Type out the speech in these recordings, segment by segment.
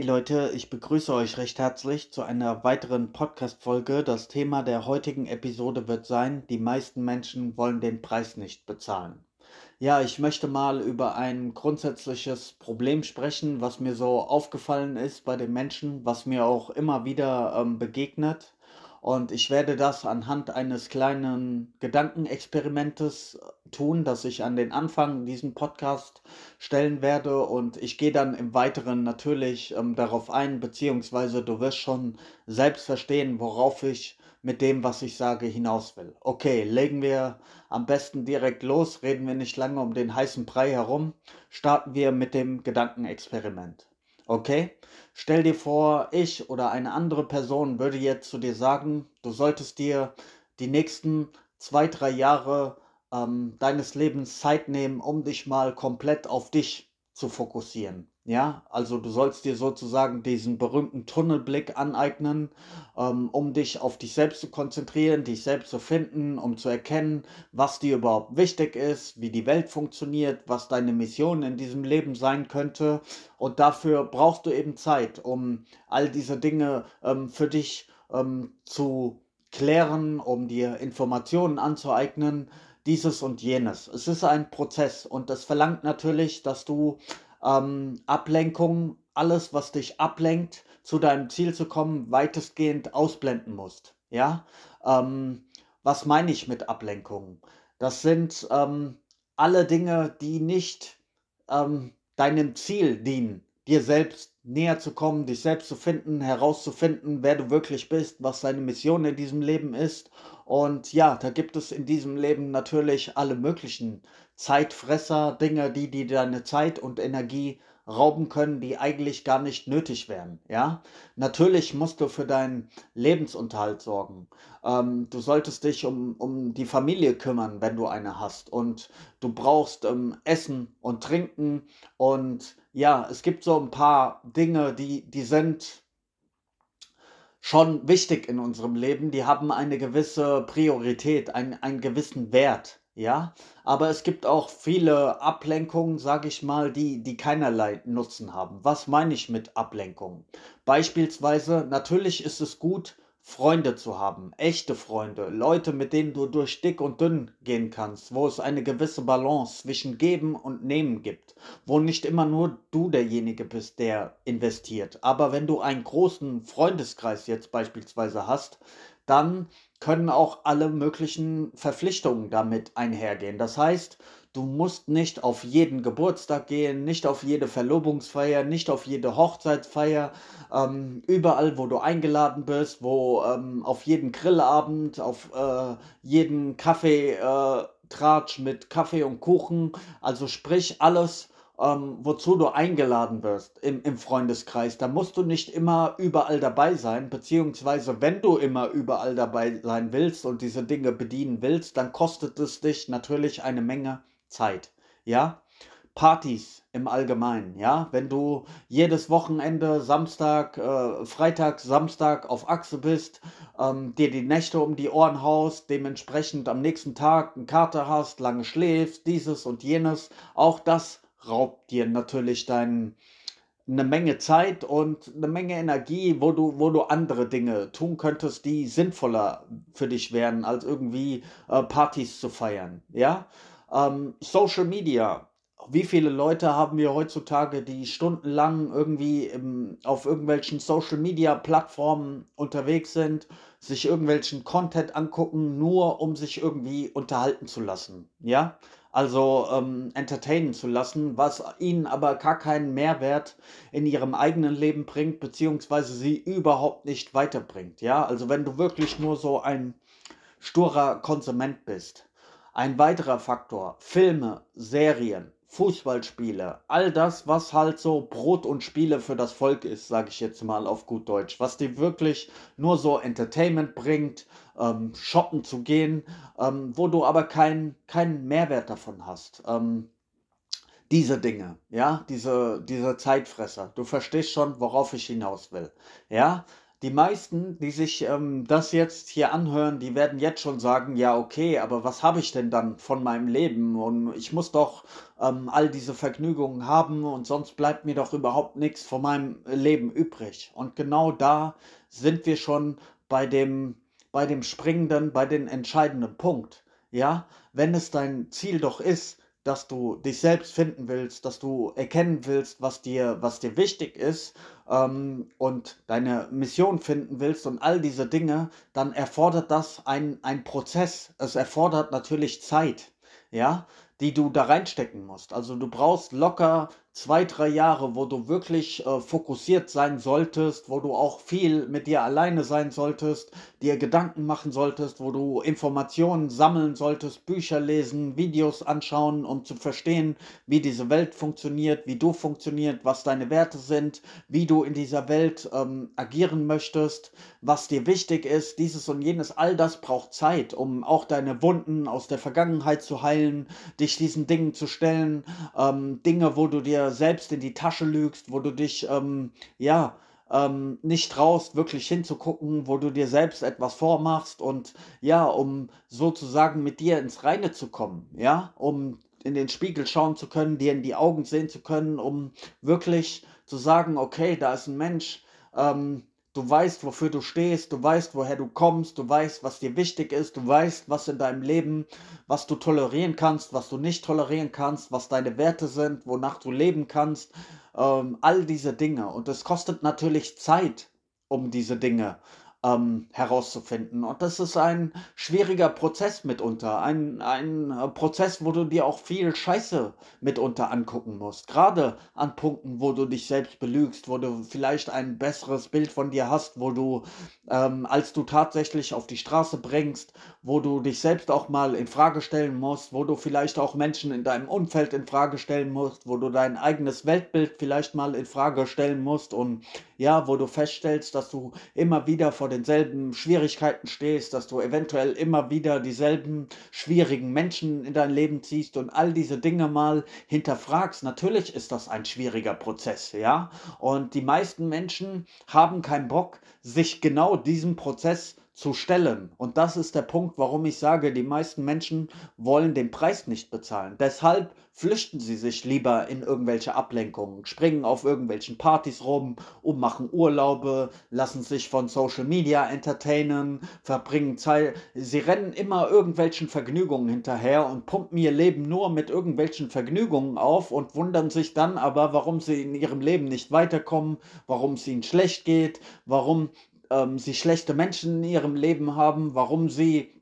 Hey Leute, ich begrüße euch recht herzlich zu einer weiteren Podcast-Folge. Das Thema der heutigen Episode wird sein: Die meisten Menschen wollen den Preis nicht bezahlen. Ja, ich möchte mal über ein grundsätzliches Problem sprechen, was mir so aufgefallen ist bei den Menschen, was mir auch immer wieder ähm, begegnet. Und ich werde das anhand eines kleinen Gedankenexperimentes äh, tun, das ich an den Anfang diesen Podcast stellen werde. Und ich gehe dann im Weiteren natürlich ähm, darauf ein, beziehungsweise du wirst schon selbst verstehen, worauf ich mit dem, was ich sage, hinaus will. Okay, legen wir am besten direkt los, reden wir nicht lange um den heißen Brei herum, starten wir mit dem Gedankenexperiment. Okay? Stell dir vor, ich oder eine andere Person würde jetzt zu dir sagen, du solltest dir die nächsten zwei, drei Jahre ähm, deines Lebens Zeit nehmen, um dich mal komplett auf dich zu fokussieren. Ja, also du sollst dir sozusagen diesen berühmten Tunnelblick aneignen, ähm, um dich auf dich selbst zu konzentrieren, dich selbst zu finden, um zu erkennen, was dir überhaupt wichtig ist, wie die Welt funktioniert, was deine Mission in diesem Leben sein könnte. Und dafür brauchst du eben Zeit, um all diese Dinge ähm, für dich ähm, zu klären, um dir Informationen anzueignen, dieses und jenes. Es ist ein Prozess und es verlangt natürlich, dass du ähm, Ablenkung, alles, was dich ablenkt, zu deinem Ziel zu kommen, weitestgehend ausblenden musst. Ja, ähm, was meine ich mit Ablenkung? Das sind ähm, alle Dinge, die nicht ähm, deinem Ziel dienen, dir selbst näher zu kommen, dich selbst zu finden, herauszufinden, wer du wirklich bist, was deine Mission in diesem Leben ist. Und ja, da gibt es in diesem Leben natürlich alle möglichen Zeitfresser, Dinge, die dir deine Zeit und Energie rauben können, die eigentlich gar nicht nötig wären. Ja, natürlich musst du für deinen Lebensunterhalt sorgen. Ähm, du solltest dich um, um die Familie kümmern, wenn du eine hast. Und du brauchst ähm, Essen und Trinken. Und ja, es gibt so ein paar Dinge, die, die sind schon wichtig in unserem Leben. Die haben eine gewisse Priorität, ein, einen gewissen Wert. Ja, aber es gibt auch viele Ablenkungen, sage ich mal, die, die keinerlei Nutzen haben. Was meine ich mit Ablenkung? Beispielsweise, natürlich ist es gut, Freunde zu haben, echte Freunde, Leute, mit denen du durch dick und dünn gehen kannst, wo es eine gewisse Balance zwischen Geben und Nehmen gibt, wo nicht immer nur du derjenige bist, der investiert. Aber wenn du einen großen Freundeskreis jetzt beispielsweise hast, dann können auch alle möglichen Verpflichtungen damit einhergehen. Das heißt, du musst nicht auf jeden Geburtstag gehen, nicht auf jede Verlobungsfeier, nicht auf jede Hochzeitsfeier, ähm, überall, wo du eingeladen bist, wo ähm, auf jeden Grillabend, auf äh, jeden Kaffee. Äh, mit Kaffee und Kuchen, also sprich alles, ähm, wozu du eingeladen wirst im, im Freundeskreis. Da musst du nicht immer überall dabei sein, beziehungsweise wenn du immer überall dabei sein willst und diese Dinge bedienen willst, dann kostet es dich natürlich eine Menge Zeit. Ja, Partys im Allgemeinen, ja, wenn du jedes Wochenende Samstag, äh, Freitag, Samstag auf Achse bist, ähm, dir die Nächte um die Ohren haust, dementsprechend am nächsten Tag einen Kater hast, lange schläfst, dieses und jenes, auch das raubt dir natürlich dein, eine Menge Zeit und eine Menge Energie, wo du, wo du andere Dinge tun könntest, die sinnvoller für dich wären, als irgendwie äh, Partys zu feiern. Ja? Ähm, Social Media. Wie viele Leute haben wir heutzutage, die stundenlang irgendwie im, auf irgendwelchen Social Media Plattformen unterwegs sind, sich irgendwelchen Content angucken, nur um sich irgendwie unterhalten zu lassen? Ja? Also ähm, entertainen zu lassen, was ihnen aber gar keinen Mehrwert in ihrem eigenen Leben bringt, beziehungsweise sie überhaupt nicht weiterbringt. Ja, also wenn du wirklich nur so ein sturer Konsument bist. Ein weiterer Faktor, Filme, Serien, Fußballspiele, all das, was halt so Brot und Spiele für das Volk ist, sage ich jetzt mal auf gut Deutsch, was dir wirklich nur so Entertainment bringt, ähm, shoppen zu gehen, ähm, wo du aber keinen kein Mehrwert davon hast. Ähm, diese Dinge, ja, diese, diese Zeitfresser. Du verstehst schon, worauf ich hinaus will. Ja, die meisten, die sich ähm, das jetzt hier anhören, die werden jetzt schon sagen, ja, okay, aber was habe ich denn dann von meinem Leben? Und ich muss doch ähm, all diese Vergnügungen haben und sonst bleibt mir doch überhaupt nichts von meinem Leben übrig. Und genau da sind wir schon bei dem, bei dem springenden, bei dem entscheidenden Punkt. Ja, wenn es dein Ziel doch ist, dass du dich selbst finden willst, dass du erkennen willst, was dir, was dir wichtig ist ähm, und deine Mission finden willst und all diese Dinge, dann erfordert das ein, ein Prozess. Es erfordert natürlich Zeit, ja, die du da reinstecken musst. Also du brauchst locker zwei, drei Jahre, wo du wirklich äh, fokussiert sein solltest, wo du auch viel mit dir alleine sein solltest, dir Gedanken machen solltest, wo du Informationen sammeln solltest, Bücher lesen, Videos anschauen, um zu verstehen, wie diese Welt funktioniert, wie du funktioniert, was deine Werte sind, wie du in dieser Welt ähm, agieren möchtest, was dir wichtig ist, dieses und jenes, all das braucht Zeit, um auch deine Wunden aus der Vergangenheit zu heilen, dich diesen Dingen zu stellen, ähm, Dinge, wo du dir selbst in die Tasche lügst, wo du dich, ähm, ja, ähm, nicht traust, wirklich hinzugucken, wo du dir selbst etwas vormachst und ja, um sozusagen mit dir ins Reine zu kommen, ja, um in den Spiegel schauen zu können, dir in die Augen sehen zu können, um wirklich zu sagen, okay, da ist ein Mensch, ähm, du weißt, wofür du stehst, du weißt, woher du kommst, du weißt, was dir wichtig ist, du weißt, was in deinem Leben, was du tolerieren kannst, was du nicht tolerieren kannst, was deine Werte sind, wonach du leben kannst, ähm, all diese Dinge. Und es kostet natürlich Zeit, um diese Dinge ähm, herauszufinden. Und das ist ein schwieriger Prozess mitunter. Ein, ein äh, Prozess, wo du dir auch viel Scheiße mitunter angucken musst. Gerade an Punkten, wo du dich selbst belügst, wo du vielleicht ein besseres Bild von dir hast, wo du, ähm, als du tatsächlich auf die Straße bringst, wo du dich selbst auch mal in Frage stellen musst, wo du vielleicht auch Menschen in deinem Umfeld in Frage stellen musst, wo du dein eigenes Weltbild vielleicht mal in Frage stellen musst und ja, wo du feststellst, dass du immer wieder vor denselben Schwierigkeiten stehst, dass du eventuell immer wieder dieselben schwierigen Menschen in dein Leben ziehst und all diese Dinge mal hinterfragst. Natürlich ist das ein schwieriger Prozess, ja. Und die meisten Menschen haben keinen Bock, sich genau diesem Prozess zu stellen. Und das ist der Punkt, warum ich sage, die meisten Menschen wollen den Preis nicht bezahlen. Deshalb flüchten sie sich lieber in irgendwelche Ablenkungen, springen auf irgendwelchen Partys rum, ummachen Urlaube, lassen sich von Social Media entertainen, verbringen Zeit. Sie rennen immer irgendwelchen Vergnügungen hinterher und pumpen ihr Leben nur mit irgendwelchen Vergnügungen auf und wundern sich dann aber, warum sie in ihrem Leben nicht weiterkommen, warum es ihnen schlecht geht, warum ähm, sie schlechte Menschen in ihrem Leben haben, warum sie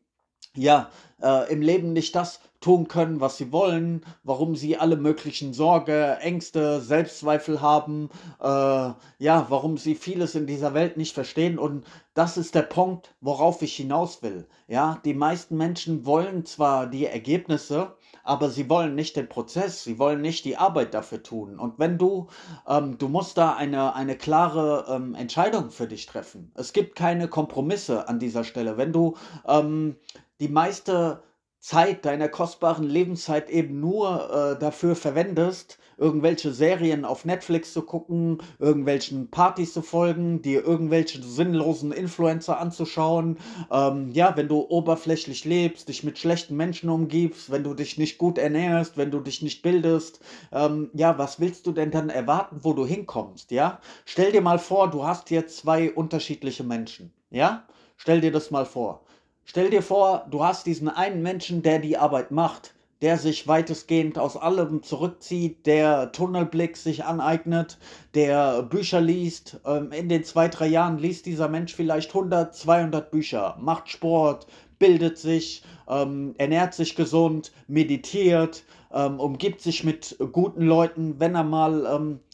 ja äh, im Leben nicht das tun können, was sie wollen, warum sie alle möglichen Sorge, Ängste, Selbstzweifel haben, äh, ja, warum sie vieles in dieser Welt nicht verstehen und das ist der Punkt, worauf ich hinaus will. Ja, die meisten Menschen wollen zwar die Ergebnisse, aber sie wollen nicht den Prozess, sie wollen nicht die Arbeit dafür tun. Und wenn du, ähm, du musst da eine, eine klare ähm, Entscheidung für dich treffen. Es gibt keine Kompromisse an dieser Stelle. Wenn du ähm, die meiste Zeit, deiner kostbaren Lebenszeit eben nur äh, dafür verwendest, irgendwelche Serien auf Netflix zu gucken, irgendwelchen Partys zu folgen, dir irgendwelche sinnlosen Influencer anzuschauen. Ähm, ja, wenn du oberflächlich lebst, dich mit schlechten Menschen umgibst, wenn du dich nicht gut ernährst, wenn du dich nicht bildest, ähm, ja, was willst du denn dann erwarten, wo du hinkommst, ja? Stell dir mal vor, du hast hier zwei unterschiedliche Menschen, ja? Stell dir das mal vor. Stell dir vor, du hast diesen einen Menschen, der die Arbeit macht, der sich weitestgehend aus allem zurückzieht, der Tunnelblick sich aneignet, der Bücher liest. Ähm, in den zwei, drei Jahren liest dieser Mensch vielleicht 100, 200 Bücher, macht Sport, bildet sich, ähm, ernährt sich gesund, meditiert, ähm, umgibt sich mit guten Leuten, wenn er mal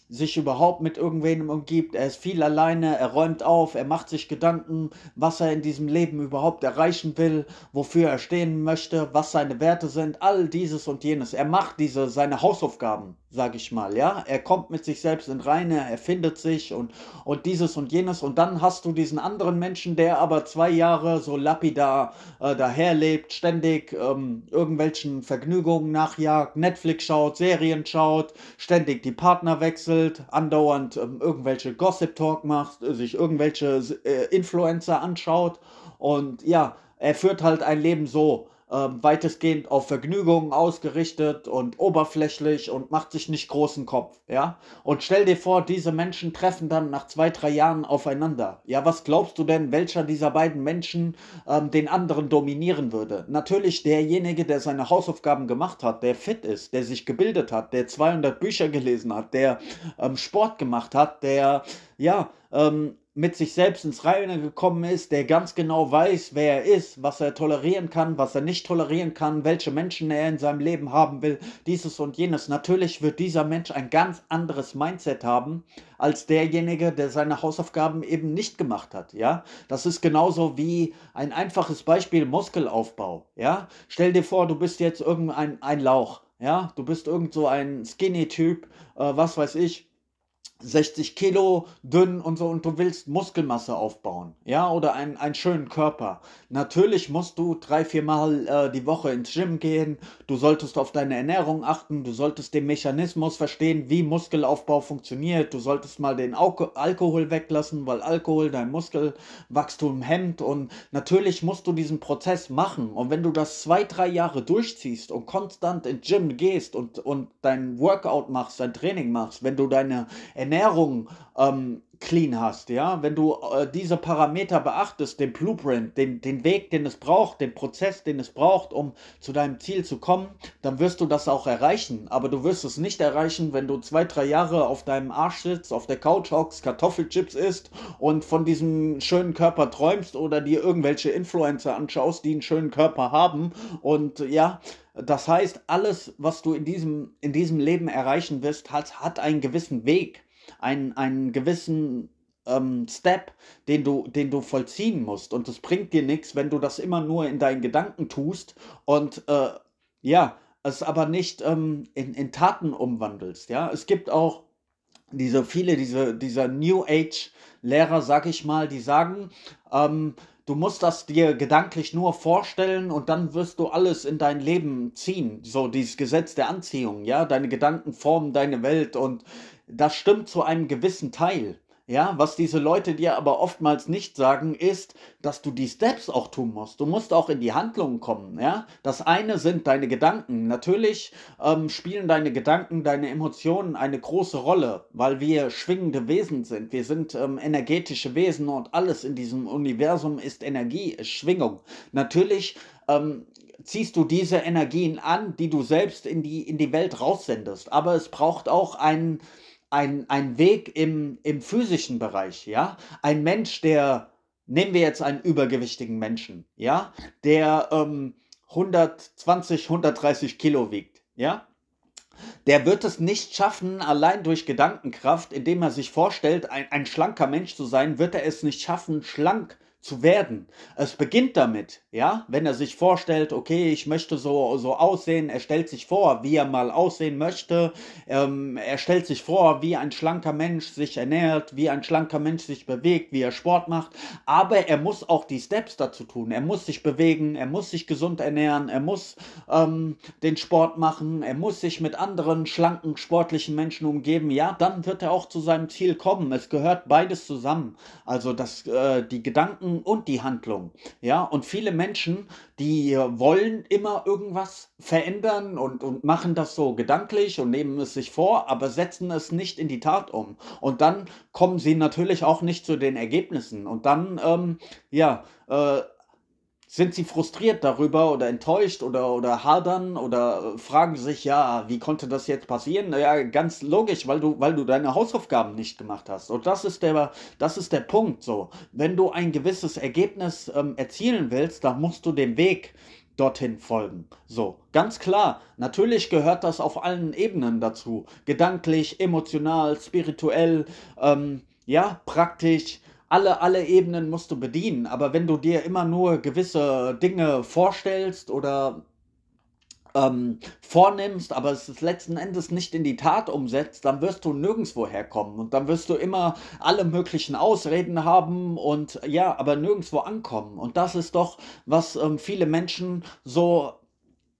sich überhaupt mit irgendwem umgibt. Er ist viel alleine, er räumt auf, er macht sich Gedanken, was er in diesem Leben überhaupt erreichen will, wofür er stehen möchte, was seine Werte sind, all dieses und jenes. Er macht diese seine Hausaufgaben sag ich mal, ja. Er kommt mit sich selbst in Reine, er findet sich und, und dieses und jenes. Und dann hast du diesen anderen Menschen, der aber zwei Jahre so lapidar äh, daherlebt, ständig ähm, irgendwelchen Vergnügungen nachjagt, Netflix schaut, Serien schaut, ständig die Partner wechselt berieselt, andauernd ähm, irgendwelche Gossip-Talk macht, sich irgendwelche äh, Influencer anschaut. Und ja, er führt halt ein Leben so, ähm, weitestgehend auf Vergnügungen ausgerichtet und oberflächlich und macht sich nicht großen Kopf, ja. Und stell dir vor, diese Menschen treffen dann nach zwei, drei Jahren aufeinander. Ja, was glaubst du denn, welcher dieser beiden Menschen ähm, den anderen dominieren würde? Natürlich derjenige, der seine Hausaufgaben gemacht hat, der fit ist, der sich gebildet hat, der 200 Bücher gelesen hat, der ähm, Sport gemacht hat, der ja ähm, mit sich selbst ins Reine gekommen ist, der ganz genau weiß, wer er ist, was er tolerieren kann, was er nicht tolerieren kann, welche Menschen er in seinem Leben haben will, dieses und jenes. Natürlich wird dieser Mensch ein ganz anderes Mindset haben als derjenige, der seine Hausaufgaben eben nicht gemacht hat, ja? Das ist genauso wie ein einfaches Beispiel Muskelaufbau, ja? Stell dir vor, du bist jetzt irgendein ein Lauch, ja? Du bist irgend so ein Skinny Typ, äh, was weiß ich, 60 Kilo dünn und so und du willst Muskelmasse aufbauen, ja, oder einen, einen schönen Körper. Natürlich musst du drei, vier Mal äh, die Woche ins Gym gehen, du solltest auf deine Ernährung achten, du solltest den Mechanismus verstehen, wie Muskelaufbau funktioniert, du solltest mal den Alko Alkohol weglassen, weil Alkohol dein Muskelwachstum hemmt. Und natürlich musst du diesen Prozess machen. Und wenn du das zwei, drei Jahre durchziehst und konstant ins Gym gehst und, und dein Workout machst, dein Training machst, wenn du deine Ernährung ähm, clean hast, ja, wenn du äh, diese Parameter beachtest, den Blueprint, den, den Weg, den es braucht, den Prozess, den es braucht, um zu deinem Ziel zu kommen, dann wirst du das auch erreichen. Aber du wirst es nicht erreichen, wenn du zwei, drei Jahre auf deinem Arsch sitzt, auf der Couch hockst, Kartoffelchips isst und von diesem schönen Körper träumst oder dir irgendwelche Influencer anschaust, die einen schönen Körper haben. Und ja, das heißt, alles, was du in diesem, in diesem Leben erreichen wirst, hat, hat einen gewissen Weg, einen, einen gewissen ähm, Step, den du, den du vollziehen musst. Und es bringt dir nichts, wenn du das immer nur in deinen Gedanken tust und äh, ja, es aber nicht ähm, in, in Taten umwandelst. Ja, es gibt auch diese viele, diese, dieser New Age Lehrer, sag ich mal, die sagen, ähm, Du musst das dir gedanklich nur vorstellen und dann wirst du alles in dein Leben ziehen. So dieses Gesetz der Anziehung, ja, deine Gedanken formen deine Welt und das stimmt zu einem gewissen Teil. Ja, was diese Leute dir aber oftmals nicht sagen, ist, dass du die Steps auch tun musst. Du musst auch in die Handlungen kommen. Ja, das eine sind deine Gedanken. Natürlich ähm, spielen deine Gedanken, deine Emotionen eine große Rolle, weil wir schwingende Wesen sind. Wir sind ähm, energetische Wesen und alles in diesem Universum ist Energie, ist Schwingung. Natürlich ähm, ziehst du diese Energien an, die du selbst in die, in die Welt raussendest. Aber es braucht auch einen ein, ein Weg im, im physischen Bereich, ja. Ein Mensch, der, nehmen wir jetzt einen übergewichtigen Menschen, ja, der ähm, 120, 130 Kilo wiegt, ja. Der wird es nicht schaffen, allein durch Gedankenkraft, indem er sich vorstellt, ein, ein schlanker Mensch zu sein, wird er es nicht schaffen, schlank zu werden. Es beginnt damit, ja, wenn er sich vorstellt, okay, ich möchte so, so aussehen, er stellt sich vor, wie er mal aussehen möchte, ähm, er stellt sich vor, wie ein schlanker Mensch sich ernährt, wie ein schlanker Mensch sich bewegt, wie er Sport macht, aber er muss auch die Steps dazu tun, er muss sich bewegen, er muss sich gesund ernähren, er muss ähm, den Sport machen, er muss sich mit anderen schlanken, sportlichen Menschen umgeben, ja, dann wird er auch zu seinem Ziel kommen. Es gehört beides zusammen. Also das, äh, die Gedanken und die Handlung. Ja, und viele Menschen, die wollen immer irgendwas verändern und, und machen das so gedanklich und nehmen es sich vor, aber setzen es nicht in die Tat um. Und dann kommen sie natürlich auch nicht zu den Ergebnissen. Und dann, ähm, ja, äh, sind sie frustriert darüber oder enttäuscht oder, oder hadern oder fragen sich, ja, wie konnte das jetzt passieren? Naja, ganz logisch, weil du, weil du deine Hausaufgaben nicht gemacht hast. Und das ist der, das ist der Punkt so. Wenn du ein gewisses Ergebnis ähm, erzielen willst, dann musst du dem Weg dorthin folgen. So, ganz klar, natürlich gehört das auf allen Ebenen dazu. Gedanklich, emotional, spirituell, ähm, ja, praktisch alle, alle Ebenen musst du bedienen. Aber wenn du dir immer nur gewisse Dinge vorstellst oder ähm, vornimmst, aber es letzten Endes nicht in die Tat umsetzt, dann wirst du nirgendwo herkommen und dann wirst du immer alle möglichen Ausreden haben und ja, aber nirgendwo ankommen. Und das ist doch, was ähm, viele Menschen so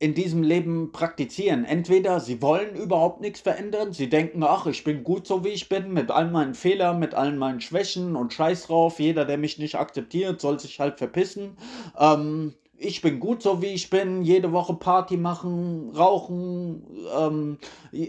in diesem Leben praktizieren. Entweder sie wollen überhaupt nichts verändern, sie denken, ach, ich bin gut so wie ich bin, mit all meinen Fehlern, mit all meinen Schwächen und scheiß drauf, jeder, der mich nicht akzeptiert, soll sich halt verpissen. Ähm, ich bin gut so wie ich bin, jede Woche Party machen, rauchen, ähm,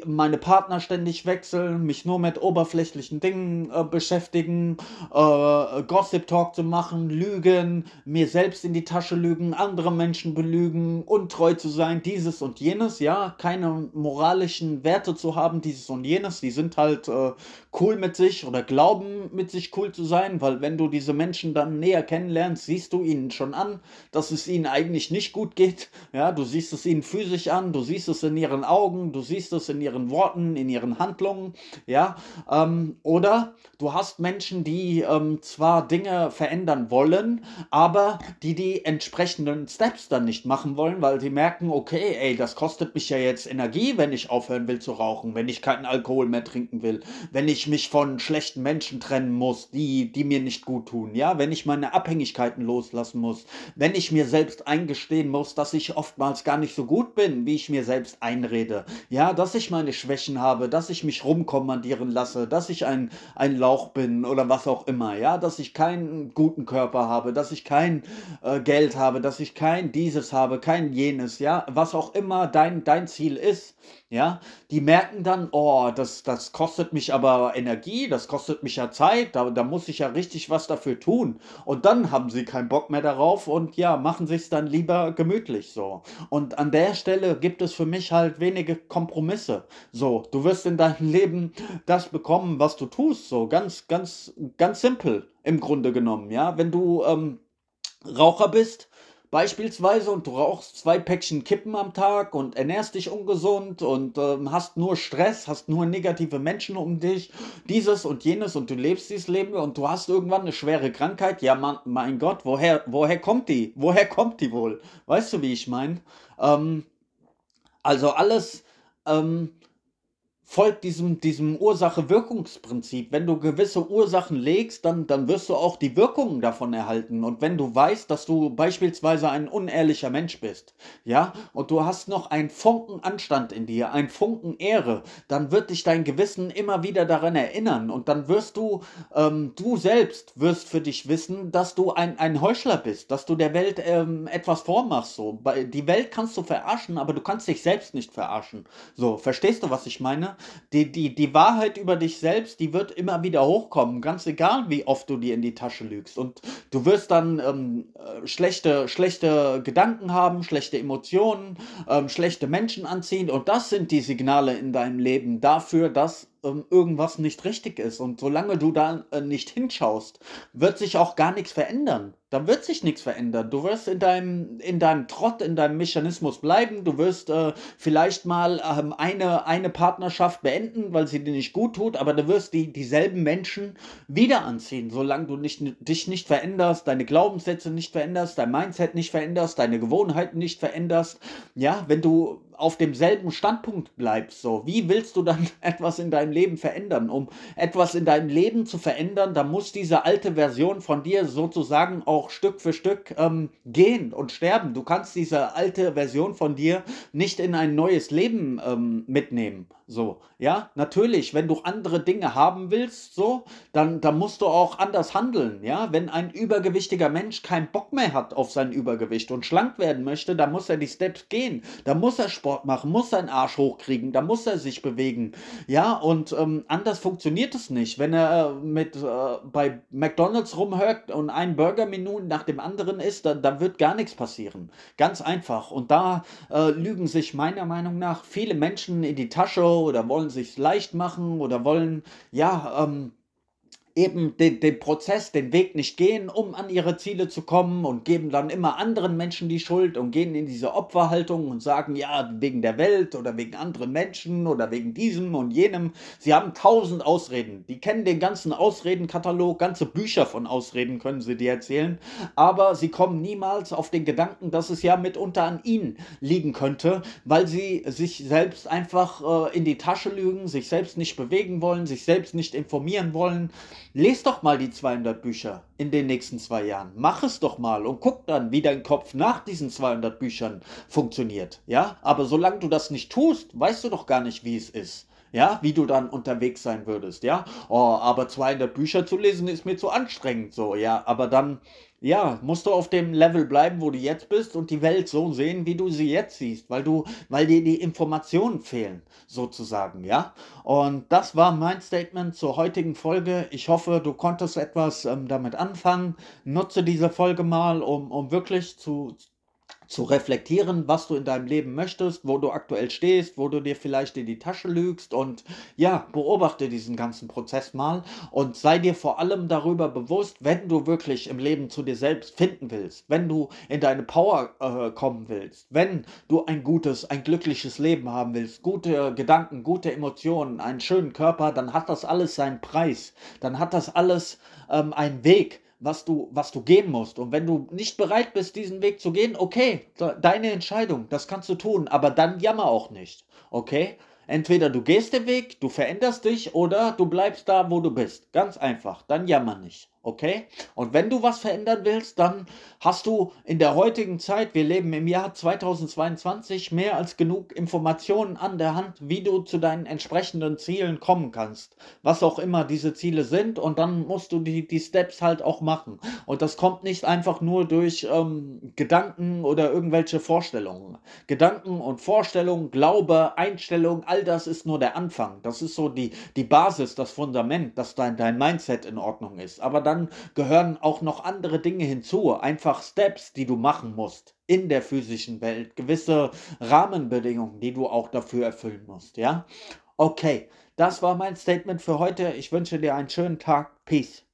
meine Partner ständig wechseln, mich nur mit oberflächlichen Dingen äh, beschäftigen, äh, Gossip Talk zu machen, lügen, mir selbst in die Tasche lügen, andere Menschen belügen, untreu zu sein, dieses und jenes, ja, keine moralischen Werte zu haben, dieses und jenes, die sind halt äh, cool mit sich oder glauben mit sich cool zu sein, weil wenn du diese Menschen dann näher kennenlernst, siehst du ihnen schon an, dass es ihnen eigentlich nicht gut geht. Ja, du siehst es ihnen physisch an, du siehst es in ihren Augen, du siehst es in ihren Worten, in ihren Handlungen. Ja, ähm, oder du hast Menschen, die ähm, zwar Dinge verändern wollen, aber die die entsprechenden Steps dann nicht machen wollen, weil sie merken, okay, ey, das kostet mich ja jetzt Energie, wenn ich aufhören will zu rauchen, wenn ich keinen Alkohol mehr trinken will, wenn ich mich von schlechten Menschen trennen muss, die, die mir nicht gut tun, ja, wenn ich meine Abhängigkeiten loslassen muss, wenn ich mir selbst eingestehen muss, dass ich oftmals gar nicht so gut bin, wie ich mir selbst einrede, ja, dass ich meine Schwächen habe, dass ich mich rumkommandieren lasse, dass ich ein, ein Lauch bin oder was auch immer, ja, dass ich keinen guten Körper habe, dass ich kein äh, Geld habe, dass ich kein dieses habe, kein jenes, ja, was auch immer dein, dein Ziel ist, ja, die merken dann, oh, das, das kostet mich aber Energie, das kostet mich ja Zeit, da, da muss ich ja richtig was dafür tun. Und dann haben sie keinen Bock mehr darauf und ja, machen sich dann lieber gemütlich so. Und an der Stelle gibt es für mich halt wenige Kompromisse. So, du wirst in deinem Leben das bekommen, was du tust, so ganz, ganz, ganz simpel im Grunde genommen, ja. Wenn du ähm, Raucher bist, Beispielsweise und du rauchst zwei Päckchen Kippen am Tag und ernährst dich ungesund und ähm, hast nur Stress, hast nur negative Menschen um dich, dieses und jenes und du lebst dieses Leben und du hast irgendwann eine schwere Krankheit. Ja, man, mein Gott, woher, woher kommt die? Woher kommt die wohl? Weißt du, wie ich meine? Ähm, also alles, ähm, folgt diesem, diesem Ursache-Wirkungsprinzip. Wenn du gewisse Ursachen legst, dann, dann wirst du auch die Wirkungen davon erhalten. Und wenn du weißt, dass du beispielsweise ein unehrlicher Mensch bist, ja, und du hast noch einen Funken Anstand in dir, einen Funken Ehre, dann wird dich dein Gewissen immer wieder daran erinnern. Und dann wirst du, ähm, du selbst wirst für dich wissen, dass du ein, ein Heuchler bist, dass du der Welt ähm, etwas vormachst. So. Die Welt kannst du verarschen, aber du kannst dich selbst nicht verarschen. So, verstehst du, was ich meine? Die, die, die Wahrheit über dich selbst, die wird immer wieder hochkommen, ganz egal, wie oft du dir in die Tasche lügst. Und du wirst dann ähm, äh, schlechte, schlechte Gedanken haben, schlechte Emotionen, ähm, schlechte Menschen anziehen. Und das sind die Signale in deinem Leben dafür, dass ähm, irgendwas nicht richtig ist. Und solange du da äh, nicht hinschaust, wird sich auch gar nichts verändern. Da wird sich nichts verändern. Du wirst in deinem, in deinem Trott, in deinem Mechanismus bleiben. Du wirst äh, vielleicht mal ähm, eine, eine Partnerschaft beenden, weil sie dir nicht gut tut, aber du wirst die, dieselben Menschen wieder anziehen, solange du nicht, dich nicht veränderst, deine Glaubenssätze nicht veränderst, dein Mindset nicht veränderst, deine Gewohnheiten nicht veränderst. Ja, wenn du auf demselben Standpunkt bleibst, so, wie willst du dann etwas in deinem Leben verändern? Um etwas in deinem Leben zu verändern, da muss diese alte Version von dir sozusagen auch Stück für Stück ähm, gehen und sterben. Du kannst diese alte Version von dir nicht in ein neues Leben ähm, mitnehmen. So, ja, natürlich, wenn du andere Dinge haben willst, so, dann, dann musst du auch anders handeln, ja. Wenn ein übergewichtiger Mensch keinen Bock mehr hat auf sein Übergewicht und schlank werden möchte, dann muss er die Steps gehen. Da muss er Sport machen, muss seinen Arsch hochkriegen, da muss er sich bewegen, ja. Und ähm, anders funktioniert es nicht. Wenn er äh, mit äh, bei McDonalds rumhört und ein Burger-Menü nach dem anderen isst, dann, dann wird gar nichts passieren. Ganz einfach. Und da äh, lügen sich meiner Meinung nach viele Menschen in die Tasche oder wollen sich leicht machen oder wollen ja ähm, eben den, den Prozess, den Weg nicht gehen, um an ihre Ziele zu kommen und geben dann immer anderen Menschen die Schuld und gehen in diese Opferhaltung und sagen, ja, wegen der Welt oder wegen anderen Menschen oder wegen diesem und jenem. Sie haben tausend Ausreden. Die kennen den ganzen Ausredenkatalog, ganze Bücher von Ausreden können sie dir erzählen, aber sie kommen niemals auf den Gedanken, dass es ja mitunter an ihnen liegen könnte, weil sie sich selbst einfach äh, in die Tasche lügen, sich selbst nicht bewegen wollen, sich selbst nicht informieren wollen Les doch mal die 200 Bücher in den nächsten zwei Jahren. Mach es doch mal und guck dann, wie dein Kopf nach diesen 200 Büchern funktioniert. Ja, aber solange du das nicht tust, weißt du doch gar nicht, wie es ist ja, wie du dann unterwegs sein würdest, ja. Oh, aber 200 Bücher zu lesen ist mir zu anstrengend, so, ja. Aber dann, ja, musst du auf dem Level bleiben, wo du jetzt bist und die Welt so sehen, wie du sie jetzt siehst, weil du, weil dir die Informationen fehlen, sozusagen, ja. Und das war mein Statement zur heutigen Folge. Ich hoffe, du konntest etwas ähm, damit anfangen. Nutze diese Folge mal, um, um wirklich zu, zu reflektieren, was du in deinem Leben möchtest, wo du aktuell stehst, wo du dir vielleicht in die Tasche lügst und ja, beobachte diesen ganzen Prozess mal und sei dir vor allem darüber bewusst, wenn du wirklich im Leben zu dir selbst finden willst, wenn du in deine Power äh, kommen willst, wenn du ein gutes, ein glückliches Leben haben willst, gute Gedanken, gute Emotionen, einen schönen Körper, dann hat das alles seinen Preis, dann hat das alles ähm, einen Weg was du, was du gehen musst. Und wenn du nicht bereit bist, diesen Weg zu gehen, okay, deine Entscheidung, das kannst du tun, aber dann jammer auch nicht. Okay? Entweder du gehst den Weg, du veränderst dich oder du bleibst da, wo du bist. Ganz einfach. Dann jammer nicht. Okay? Und wenn du was verändern willst, dann hast du in der heutigen Zeit, wir leben im Jahr 2022, mehr als genug Informationen an der Hand, wie du zu deinen entsprechenden Zielen kommen kannst. Was auch immer diese Ziele sind. Und dann musst du die, die Steps halt auch machen. Und das kommt nicht einfach nur durch ähm, Gedanken oder irgendwelche Vorstellungen. Gedanken und Vorstellungen, Glaube, Einstellung, all das ist nur der Anfang. Das ist so die, die Basis, das Fundament, dass dein, dein Mindset in Ordnung ist. Aber dann dann gehören auch noch andere Dinge hinzu, einfach Steps, die du machen musst in der physischen Welt, gewisse Rahmenbedingungen, die du auch dafür erfüllen musst, ja? Okay, das war mein Statement für heute. Ich wünsche dir einen schönen Tag. Peace.